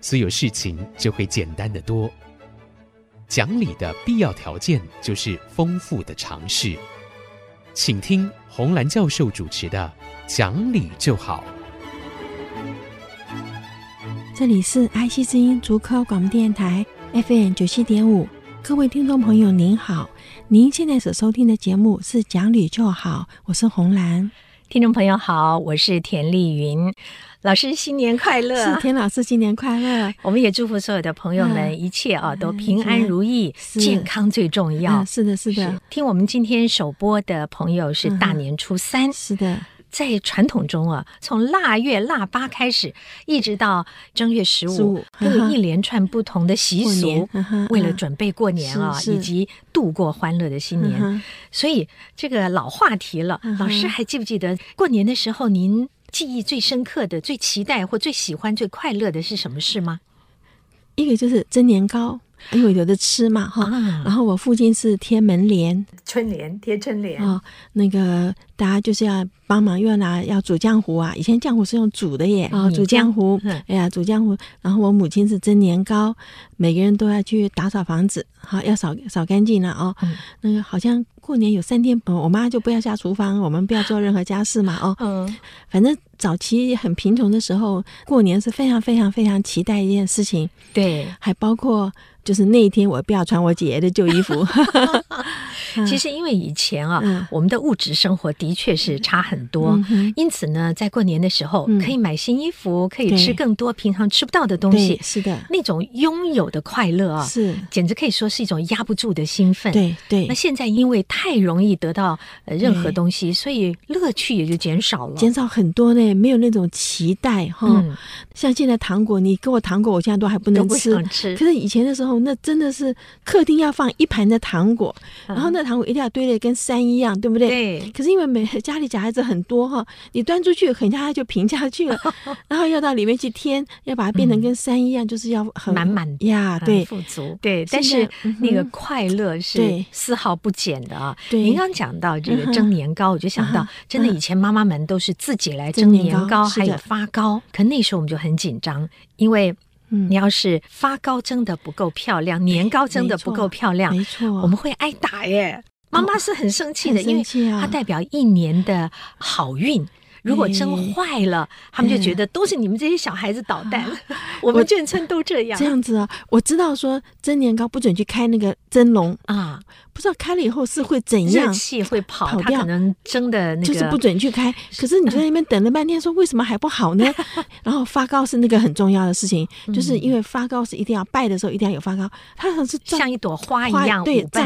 所有事情就会简单得多。讲理的必要条件就是丰富的常识。请听红兰教授主持的《讲理就好》。这里是 IC 之音竹科广播电台 FM 九七点五，各位听众朋友您好，您现在所收听的节目是《讲理就好》，我是红兰。听众朋友好，我是田丽云。老师新年快乐！是田老师新年快乐！我们也祝福所有的朋友们一切啊都平安如意，健康最重要。是的，是的。听我们今天首播的朋友是大年初三，是的。在传统中啊，从腊月腊八开始，一直到正月十五，都有一连串不同的习俗 为了准备过年啊，以及度过欢乐的新年。所以这个老话题了，老师还记不记得过年的时候您？记忆最深刻的、最期待或最喜欢、最快乐的是什么事吗？一个就是蒸年糕，因为有的吃嘛哈。然后我附近是贴门帘，春联贴春联哦，那个大家就是要帮忙，又要拿要煮浆糊啊。以前浆糊是用煮的耶，哦，煮浆糊。哎呀，煮浆糊。然后我母亲是蒸年糕，每个人都要去打扫房子，好要扫扫干净了哦。那个好像。过年有三天，我妈就不要下厨房，我们不要做任何家事嘛。哦，嗯，反正早期很贫穷的时候，过年是非常非常非常期待一件事情。对，还包括。就是那一天，我不要穿我姐姐的旧衣服。其实因为以前啊，嗯、我们的物质生活的确是差很多，嗯、因此呢，在过年的时候可以买新衣服，嗯、可以吃更多平常吃不到的东西。是的，那种拥有的快乐啊，是简直可以说是一种压不住的兴奋。对对。那现在因为太容易得到呃任何东西，所以乐趣也就减少了，减少很多呢。没有那种期待哈。嗯、像现在糖果，你给我糖果，我现在都还不能吃。吃。可是以前的时候。那真的是客厅要放一盘的糖果，然后那糖果一定要堆得跟山一样，对不对？对。可是因为每家里小孩子很多哈，你端出去很快就平下去了，然后要到里面去添，要把它变成跟山一样，就是要很满满呀，对，富足，对。但是那个快乐是丝毫不减的啊。对。您刚讲到这个蒸年糕，我就想到，真的以前妈妈们都是自己来蒸年糕，还有发糕。可那时候我们就很紧张，因为。你要是发糕蒸的不够漂亮，年糕蒸的不够漂亮，没错，我们会挨打耶。妈妈是很生气的，因为它代表一年的好运。如果蒸坏了，他们就觉得都是你们这些小孩子捣蛋。我们眷村都这样。这样子啊，我知道说蒸年糕不准去开那个蒸笼啊。不知道开了以后是会怎样？热气会跑，跑掉，可能蒸的那个就是不准去开。可是你就在那边等了半天，说为什么还不好呢？然后发糕是那个很重要的事情，就是因为发糕是一定要拜的时候一定要有发糕，它好像是像一朵花一样，对，这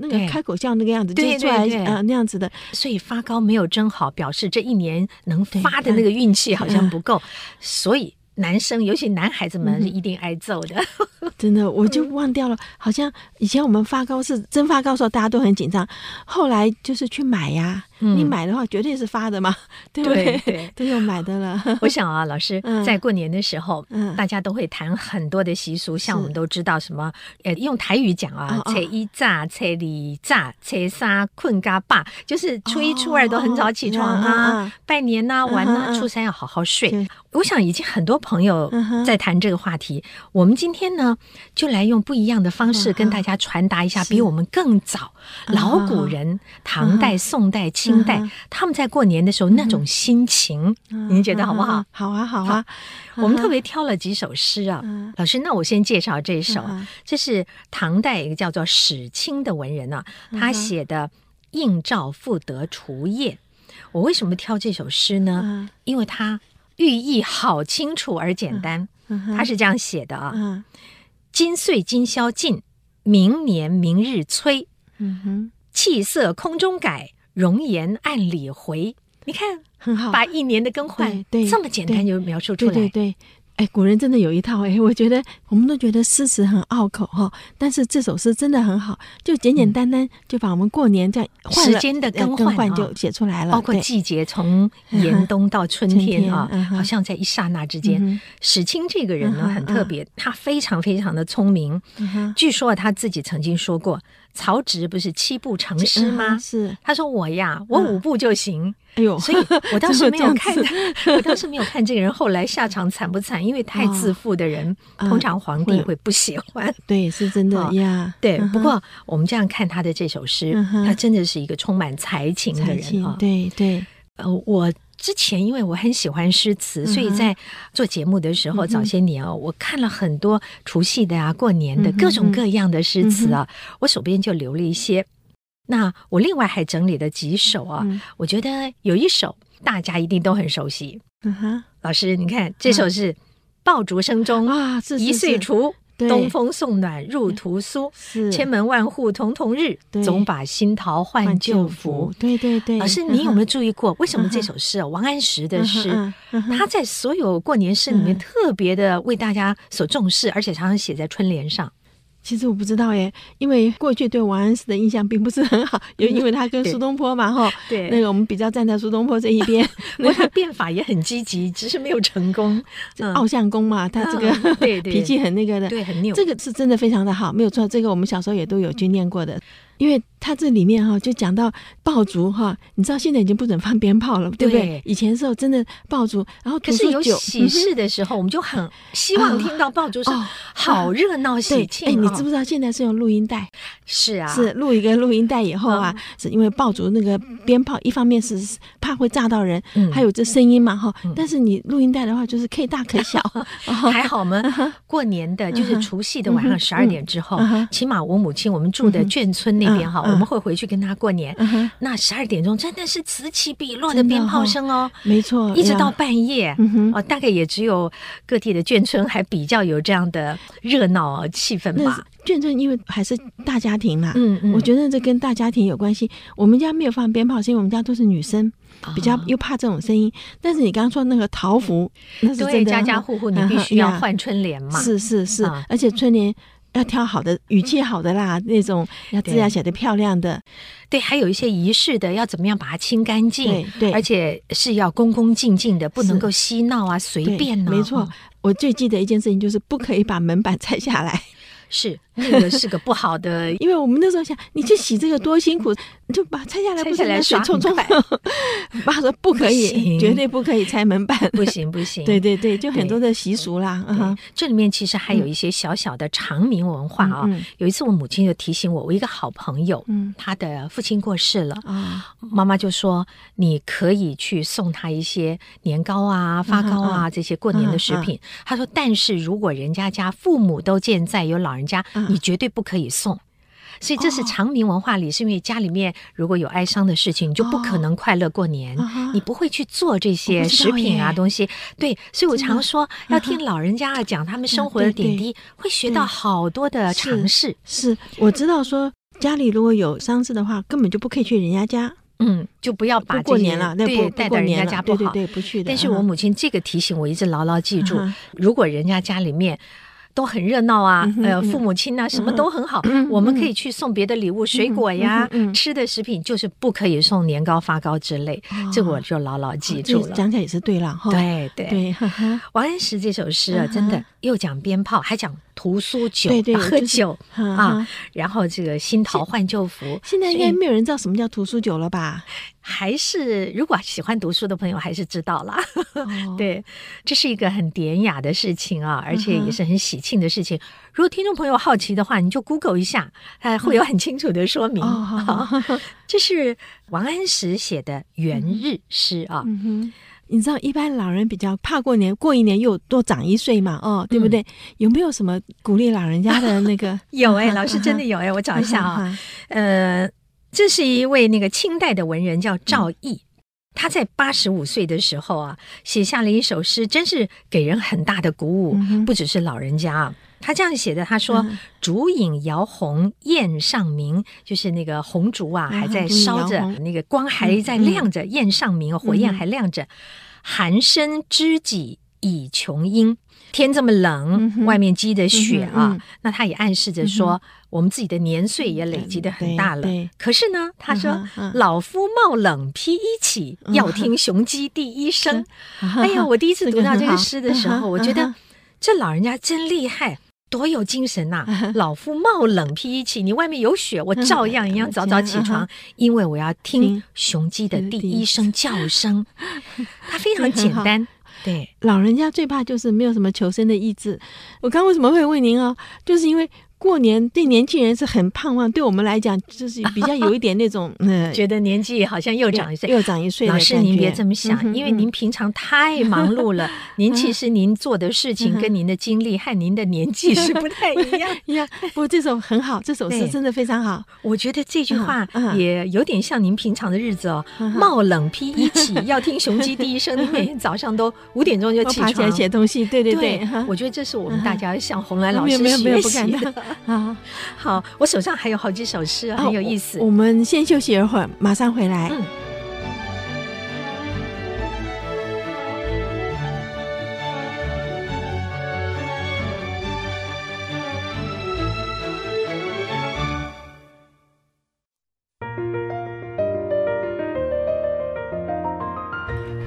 那个开口笑那个样子，对对对，呃那样子的。所以发糕没有蒸好，表示这一年能发的那个运气好像不够，所以。男生，尤其男孩子们是一定挨揍的。嗯、真的，我就忘掉了。好像以前我们发糕是蒸发糕的时候，大家都很紧张。后来就是去买呀。你买的话，绝对是发的嘛，对不对？对，都有买的了。我想啊，老师在过年的时候，大家都会谈很多的习俗，像我们都知道什么，呃，用台语讲啊，初一炸，初二炸，初三困嘎巴，就是初一、初二都很早起床啊，拜年呐、玩呐，初三要好好睡。我想已经很多朋友在谈这个话题，我们今天呢，就来用不一样的方式跟大家传达一下，比我们更早老古人唐代、宋代、清清代他们在过年的时候那种心情，您觉得好不好？好啊，好啊。我们特别挑了几首诗啊，老师，那我先介绍这一首，这是唐代一个叫做史清的文人啊，他写的《应召复得除夜》。我为什么挑这首诗呢？因为它寓意好清楚而简单。他是这样写的啊：今岁今宵尽，明年明日催。嗯哼，气色空中改。容颜暗里回，你看，很好，把一年的更换，对，这么简单就描述出来，对对对。哎，古人真的有一套哎，我觉得我们都觉得诗词很拗口哈，但是这首诗真的很好，就简简单单就把我们过年这样时间的更换就写出来了，包括季节从严冬到春天啊，好像在一刹那之间。史清这个人呢很特别，他非常非常的聪明，据说他自己曾经说过。曹植不是七步成诗吗？是，他说我呀，我五步就行。哎呦，所以我当时没有看，我当时没有看这个人后来下场惨不惨？因为太自负的人，通常皇帝会不喜欢。对，是真的呀。对，不过我们这样看他的这首诗，他真的是一个充满才情的人啊。对对，呃，我。之前因为我很喜欢诗词，所以在做节目的时候，早些年哦，我看了很多除夕的啊、过年的各种各样的诗词啊，我手边就留了一些。那我另外还整理了几首啊，我觉得有一首大家一定都很熟悉。嗯哼，老师，你看这首是“爆竹声中啊，一岁除”。东风送暖入屠苏，千门万户曈曈日，总把新桃换旧符。对对对，老师，你有没有注意过，为什么这首诗啊，王安石的诗，他在所有过年诗里面特别的为大家所重视，而且常常写在春联上？其实我不知道耶，因为过去对王安石的印象并不是很好，因因为他跟苏东坡嘛，哈，对，那个我们比较站在苏东坡这一边。他变法也很积极，只是没有成功。傲相公嘛，他这个对 脾气很那个的，对，很拗。这个是真的非常的好，没有错。这个我们小时候也都有去念过的。因为他这里面哈就讲到爆竹哈，你知道现在已经不准放鞭炮了，对不对？以前的时候真的爆竹，然后可是有喜事的时候，我们就很希望听到爆竹声，好热闹喜庆。哎，你知不知道现在是用录音带？是啊，是录一个录音带以后啊，是因为爆竹那个鞭炮一方面是怕会炸到人，还有这声音嘛哈。但是你录音带的话就是可以大可小，还好嘛？过年的就是除夕的晚上十二点之后，起码我母亲我们住的眷村那。哈，我们会回去跟他过年。那十二点钟真的是此起彼落的鞭炮声哦，没错，一直到半夜。哦，大概也只有各地的眷村还比较有这样的热闹气氛吧。眷村因为还是大家庭嘛，嗯嗯，我觉得这跟大家庭有关系。我们家没有放鞭炮，是因为我们家都是女生，比较又怕这种声音。但是你刚刚说那个桃符，那是真的，家家户户你必须要换春联嘛，是是是，而且春联。要挑好的语气好的啦，那种要字要写的漂亮的，对，还有一些仪式的，要怎么样把它清干净，对，对，而且是要恭恭敬敬的，不能够嬉闹啊，随便呢。没错，我最记得一件事情就是不可以把门板拆下来。是那个是个不好的，因为我们那时候想，你去洗这个多辛苦，你就把拆下来，不是来水冲冲。爸说不可以，绝对不可以拆门板，不行不行。对对对，就很多的习俗啦。嗯这里面其实还有一些小小的长明文化啊。有一次我母亲就提醒我，我一个好朋友，嗯。他的父亲过世了啊，妈妈就说你可以去送他一些年糕啊、发糕啊你绝对不可以送，所以这是长明文化里，是因为家里面如果有哀伤的事情，你就不可能快乐过年，你不会去做这些食品啊东西。对，所以我常说要听老人家讲他们生活的点滴，会学到好多的常识。是，我知道说家里如果有丧事的话，根本就不可以去人家家，嗯，就不要把过年了，对，带到人家家不好，对，不去的。但是我母亲这个提醒我一直牢牢记住，如果人家家里面。都很热闹啊，呃，父母亲啊，什么都很好。我们可以去送别的礼物，水果呀，吃的食品，就是不可以送年糕、发糕之类。这我就牢牢记住了。讲起来也是对了哈。对对对，王安石这首诗啊，真的又讲鞭炮，还讲屠苏酒，对对喝酒啊，然后这个新桃换旧符。现在应该没有人知道什么叫屠苏酒了吧？还是如果喜欢读书的朋友还是知道啦。哦、对，这是一个很典雅的事情啊，而且也是很喜庆的事情。嗯、如果听众朋友好奇的话，你就 Google 一下，它会有很清楚的说明。这是王安石写的元日诗啊。你知道一般老人比较怕过年，过一年又多长一岁嘛？哦，对不对？嗯、有没有什么鼓励老人家的那个？有哎、欸，老师真的有哎、欸，我找一下啊。呃。这是一位那个清代的文人，叫赵翼。他在八十五岁的时候啊，写下了一首诗，真是给人很大的鼓舞。不只是老人家啊，他这样写的：他说，“烛影摇红砚上明”，就是那个红烛啊，还在烧着，那个光还在亮着，砚上明，火焰还亮着。“寒生知己已穷阴”，天这么冷，外面积着雪啊，那他也暗示着说，我们自己的年岁也累积的很大了。可是呢，他说：“老夫冒冷披衣起，要听雄鸡第一声。” 哎呀，我第一次读到这个诗的时候，我觉得这老人家真厉害，多有精神 呐！老夫冒冷披衣起，你外面有雪，我照样一样早早起床，因为我要听雄鸡的第一声叫声。它非常简单。对，老人家最怕就是没有什么求生的意志。我刚为什么会问您啊？就是因为。过年对年轻人是很盼望，对我们来讲就是比较有一点那种，嗯，觉得年纪好像又长一岁，又长一岁。老师，您别这么想，因为您平常太忙碌了。您其实您做的事情跟您的经历和您的年纪是不太一样。一样。不过这首很好，这首诗真的非常好。我觉得这句话也有点像您平常的日子哦。冒冷披衣起，要听雄鸡第一声。你每天早上都五点钟就起床，起来写东西。对对对，我觉得这是我们大家向红兰老师学习的。啊，好，我手上还有好几首诗，很有意思。我，我们先休息一会儿，马上回来。嗯，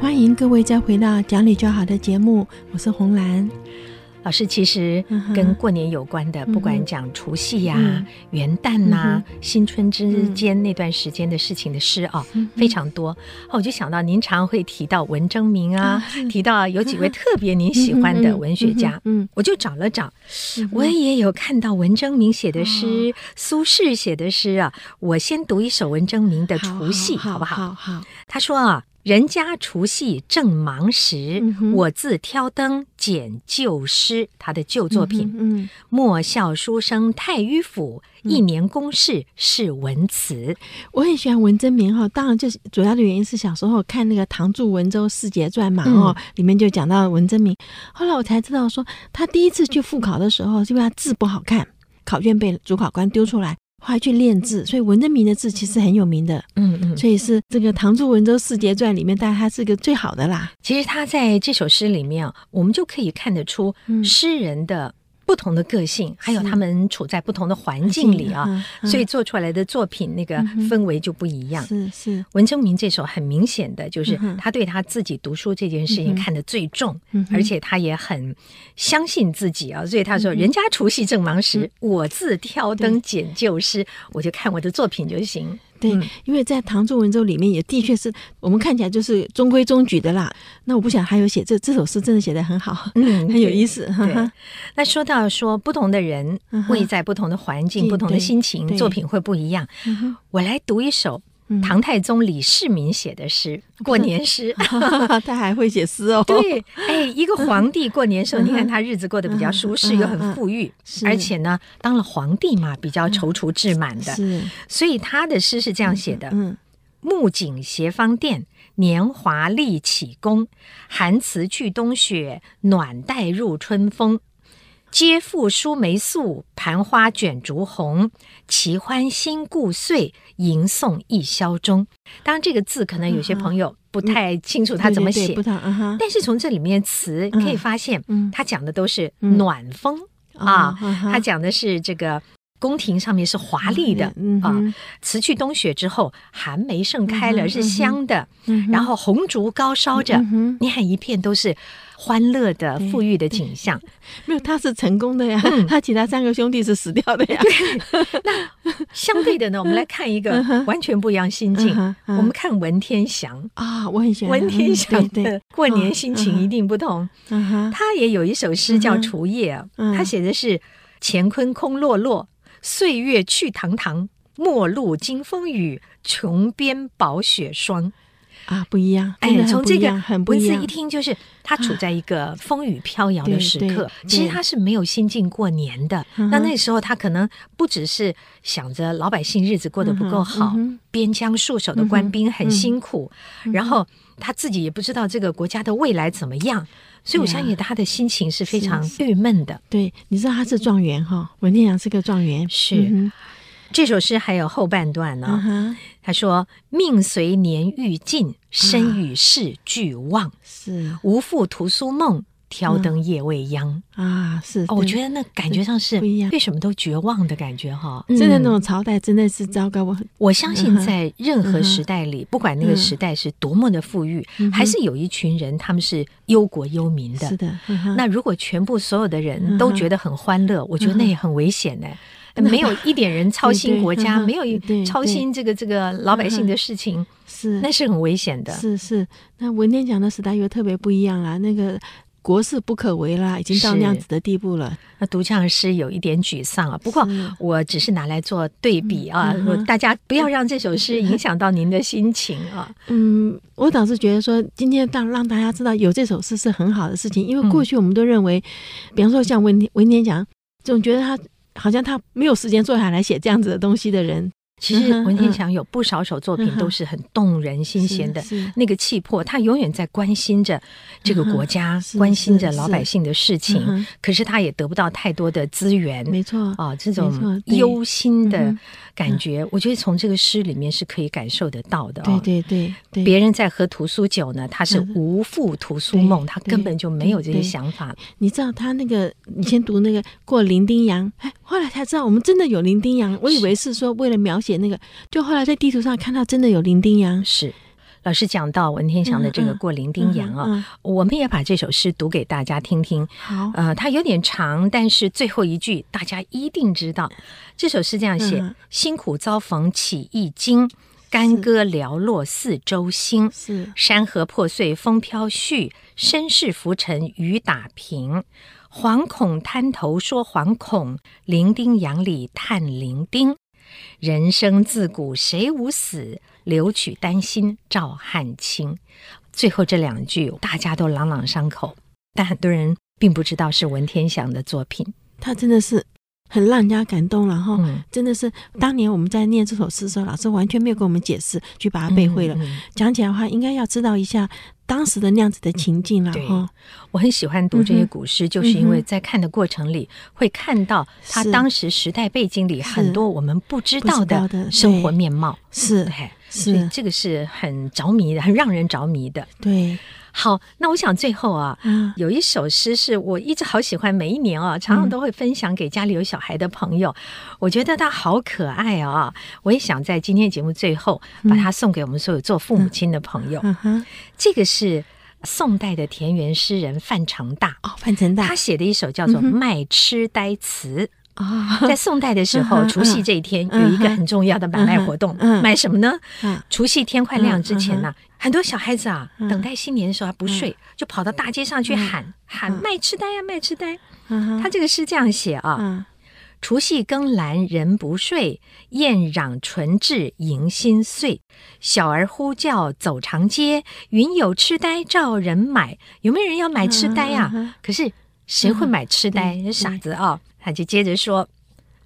欢迎各位再回到讲理就好的节目，我是红兰。老师其实跟过年有关的，不管讲除夕呀、元旦呐、新春之间那段时间的事情的诗啊，非常多。我就想到您常会提到文征明啊，提到有几位特别您喜欢的文学家，嗯，我就找了找，我也有看到文征明写的诗，苏轼写的诗啊。我先读一首文征明的《除夕》，好不好？好。他说啊。人家除夕正忙时，嗯、我自挑灯拣旧诗，他的旧作品。嗯，莫笑书生太迂腐，嗯、一年公事是文辞。我很喜欢文征明哈，当然就是主要的原因是小时候看那个《唐著文州四杰传》嘛，哦、嗯，里面就讲到文征明。后来我才知道说，他第一次去复考的时候，是因为他字不好看，考卷被主考官丢出来。后来去练字，所以文征明的字其实很有名的，嗯嗯，所以是这个《唐朱文州四杰传》里面，但他是个最好的啦。其实他在这首诗里面，我们就可以看得出诗人的。不同的个性，还有他们处在不同的环境里啊，所以做出来的作品那个氛围就不一样。是是，文征明这首很明显的就是他对他自己读书这件事情看得最重，而且他也很相信自己啊，所以他说：“人家除夕正忙时，我自挑灯拣旧诗，我就看我的作品就行。”对，因为在《唐宋文州》里面也的确是我们看起来就是中规中矩的啦。那我不想还有写这这首诗，真的写得很好，嗯，很有意思。对，那说到说不同的人会在不同的环境、不同的心情，作品会不一样。我来读一首。唐太宗李世民写的诗，过年诗，他还会写诗哦。对，哎，一个皇帝过年时候，你看他日子过得比较舒适，又很富裕，而且呢，当了皇帝嘛，比较踌躇志满的。是，所以他的诗是这样写的：暮景协芳殿，年华立启功，寒辞去冬雪，暖带入春风。皆复梳眉素，盘花卷竹红。齐欢新故岁，吟诵一宵中。当然，这个字可能有些朋友不太清楚他怎么写，但是从这里面词可以发现，他讲的都是暖风啊，他讲的是这个。宫廷上面是华丽的啊，辞去冬雪之后，寒梅盛开了，是香的。然后红烛高烧着，你看一片都是欢乐的、富裕的景象。没有，他是成功的呀，他其他三个兄弟是死掉的呀。那相对的呢，我们来看一个完全不一样心境。我们看文天祥啊，我很喜欢文天祥的过年心情一定不同。他也有一首诗叫《除夜》，他写的是乾坤空落落。岁月去堂堂，陌路惊风雨，穷边饱雪霜。啊，不一样！哎，从这个文字一听，就是他处在一个风雨飘摇的时刻。其实他是没有心境过年的。那那时候他可能不只是想着老百姓日子过得不够好，边疆戍守的官兵很辛苦，然后他自己也不知道这个国家的未来怎么样。所以，我相信他的心情是非常郁闷的。对，你知道他是状元哈，文天祥是个状元。是，嗯、这首诗还有后半段呢。他说：“命随年欲尽，身与世俱忘。是，无复屠苏梦，挑灯夜未央啊，是。我觉得那感觉上是不一样，对什么都绝望的感觉哈。真的那种朝代真的是糟糕。我我相信在任何时代里，不管那个时代是多么的富裕，还是有一群人他们是忧国忧民的。是的。那如果全部所有的人都觉得很欢乐，我觉得那也很危险呢。没有一点人操心国家，没有操心这个这个老百姓的事情，是那是很危险的。是是，那文天祥的时代又特别不一样啦，那个国事不可为啦，已经到那样子的地步了。那读这样的诗有一点沮丧啊，不过我只是拿来做对比啊，大家不要让这首诗影响到您的心情啊。嗯，我倒是觉得说，今天让让大家知道有这首诗是很好的事情，因为过去我们都认为，比方说像文文天祥，总觉得他。好像他没有时间坐下来写这样子的东西的人。其实文天祥有不少首作品都是很动人心弦的，那个气魄，他永远在关心着这个国家，关心着老百姓的事情。可是他也得不到太多的资源，没错啊，这种忧心的感觉，我觉得从这个诗里面是可以感受得到的。对对对，别人在喝屠苏酒呢，他是无负屠苏梦，他根本就没有这些想法。你知道他那个你先读那个过伶仃洋，哎，后来才知道我们真的有伶仃洋，我以为是说为了描写。那个，就后来在地图上看到，真的有伶仃洋。是老师讲到文天祥的这个过零丁洋啊，嗯嗯嗯、我们也把这首诗读给大家听听。好，呃，它有点长，但是最后一句大家一定知道。这首诗这样写：嗯、辛苦遭逢起一经，干戈寥落四周星。是山河破碎风飘絮，身世浮沉雨打萍。惶恐滩头说惶恐，零丁洋里叹零丁。人生自古谁无死，留取丹心照汗青。最后这两句大家都朗朗上口，但很多人并不知道是文天祥的作品。他真的是。很让人家感动，然后真的是当年我们在念这首诗的时候，老师完全没有给我们解释，就把它背会了。讲起来的话，应该要知道一下当时的那样子的情境了。哈，我很喜欢读这些古诗，就是因为在看的过程里会看到他当时时代背景里很多我们不知道的生活面貌。是，所以这个是很着迷的，很让人着迷的。对。好，那我想最后啊，嗯、有一首诗是我一直好喜欢，每一年啊，常常都会分享给家里有小孩的朋友。嗯、我觉得它好可爱啊，我也想在今天节目最后把它送给我们所有做父母亲的朋友。这个是宋代的田园诗人范成大哦，范成大他写的一首叫做《卖痴呆词》。啊，在宋代的时候，除夕这一天有一个很重要的买卖活动，买什么呢？除夕天快亮之前呢，很多小孩子啊，等待新年的时候还不睡，就跑到大街上去喊喊卖痴呆呀，卖痴呆。他这个诗这样写啊：除夕更阑人不睡，燕嚷唇至迎新岁。小儿呼叫走长街，云有痴呆照人买。有没有人要买痴呆呀？可是谁会买痴呆？傻子啊！他就接着说：“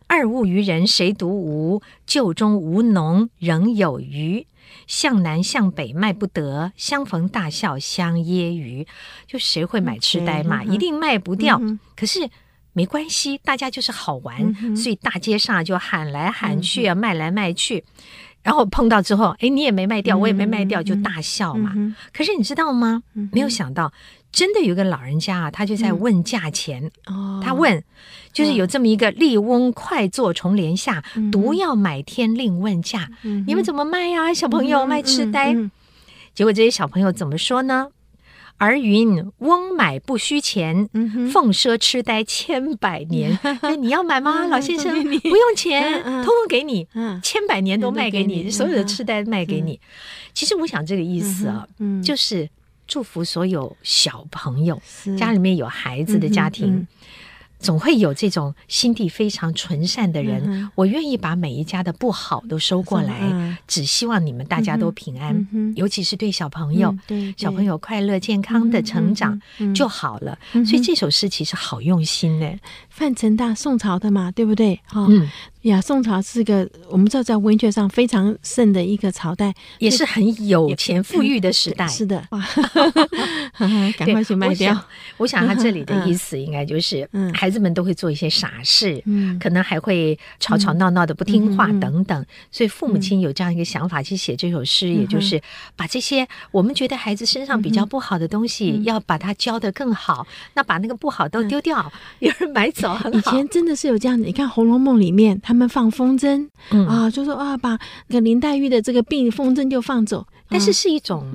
二物于人谁独无？旧中无农仍有余。向南向北卖不得，相逢大笑相揶揄。就谁会买痴呆嘛？一定卖不掉。嗯、可是没关系，大家就是好玩，嗯、所以大街上就喊来喊去啊，嗯、卖来卖去。然后碰到之后，哎，你也没卖掉，嗯、我也没卖掉，就大笑嘛。嗯、可是你知道吗？嗯、没有想到。”真的有个老人家啊，他就在问价钱。哦，他问，就是有这么一个笠翁快坐重帘下，独要买天另问价。你们怎么卖呀，小朋友卖痴呆？结果这些小朋友怎么说呢？儿云：翁买不须钱，凤赊痴呆千百年。那 你要买吗，老先生？不用钱，通通给你，千百年都卖给你，所有的痴呆卖给你。其实我想这个意思啊，就是。祝福所有小朋友，家里面有孩子的家庭，总会有这种心地非常纯善的人。我愿意把每一家的不好都收过来，只希望你们大家都平安，尤其是对小朋友，小朋友快乐健康的成长就好了。所以这首诗其实好用心呢。范成大宋朝的嘛，对不对？哈，呀，宋朝是个我们知道在文学上非常盛的一个朝代，也是很有钱富裕的时代。是的，赶快去卖掉。我想他这里的 意思应该就是，嗯孩子们都会做一些傻事，嗯可能还会吵吵闹闹的不听话等等。所以父母亲有这样一个想法去写这首诗，也就是把这些我们觉得孩子身上比较不好的东西，要把它教得更好。那把那个不好都丢掉，有人买走，很好。以前真的是有这样子，你看《红楼梦》里面，他们放风筝，啊，就说啊，把那个林黛玉的这个病风筝就放走，但是是一种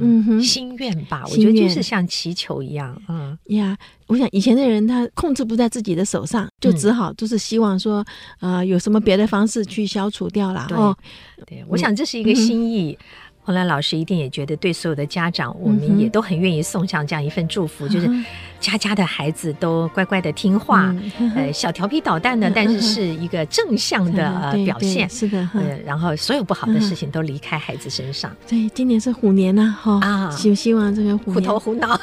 心愿吧？我觉得就是像祈求一样，嗯呀。我想以前的人他控制不在自己的手上，就只好就是希望说，呃，有什么别的方式去消除掉了。哦，对，我想这是一个心意。洪兰老师一定也觉得，对所有的家长，我们也都很愿意送上这样一份祝福，就是家家的孩子都乖乖的听话，呃，小调皮捣蛋的，但是是一个正向的表现。是的，呃，然后所有不好的事情都离开孩子身上。对，今年是虎年呐，哈啊，希希望这个虎头虎脑，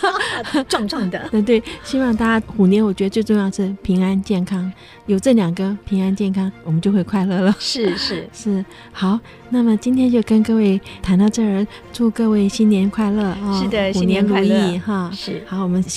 壮壮的。对对，希望大家虎年，我觉得最重要是平安健康，有这两个平安健康，我们就会快乐了。是是 是，好，那么今天就跟各位。谈到这儿，祝各位新年快乐啊！是的，新年如意哈！是好，我们